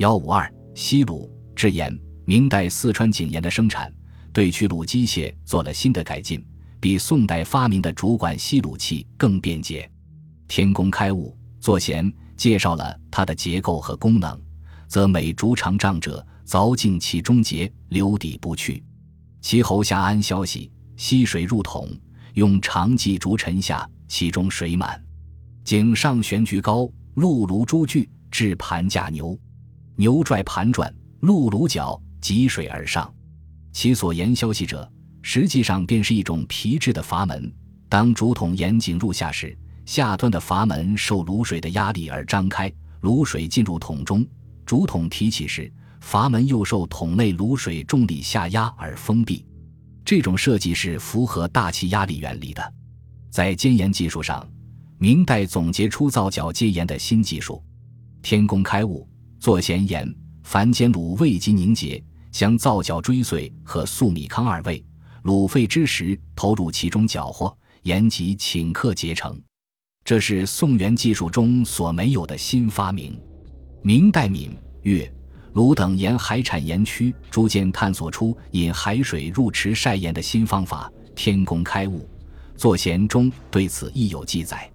幺五二西卤制盐。明代四川井盐的生产对取卤机械做了新的改进，比宋代发明的主管吸卤器更便捷。天工开物做咸介绍了它的结构和功能，则每竹长丈者，凿进其中节，留底不去。其喉下安消息，吸水入桶，用长计竹沉下，其中水满。井上悬菊高，入炉珠具，置盘架牛，牛拽盘转，鹿炉角汲水而上。其所言消息者，实际上便是一种皮质的阀门。当竹筒沿井入下时，下端的阀门受卤水的压力而张开，卤水进入桶中。竹筒提起时，阀门又受桶内卤水重力下压而封闭。这种设计是符合大气压力原理的。在煎盐技术上，明代总结出造角接盐的新技术。天工开物做咸盐，凡煎卤未及凝结，将皂角追碎和粟米糠二味，卤沸之时投入其中搅和，盐即顷刻结成。这是宋元技术中所没有的新发明。明代闽粤。鲁等沿海产盐区逐渐探索出引海水入池晒盐的新方法，天工开物。作咸中对此亦有记载。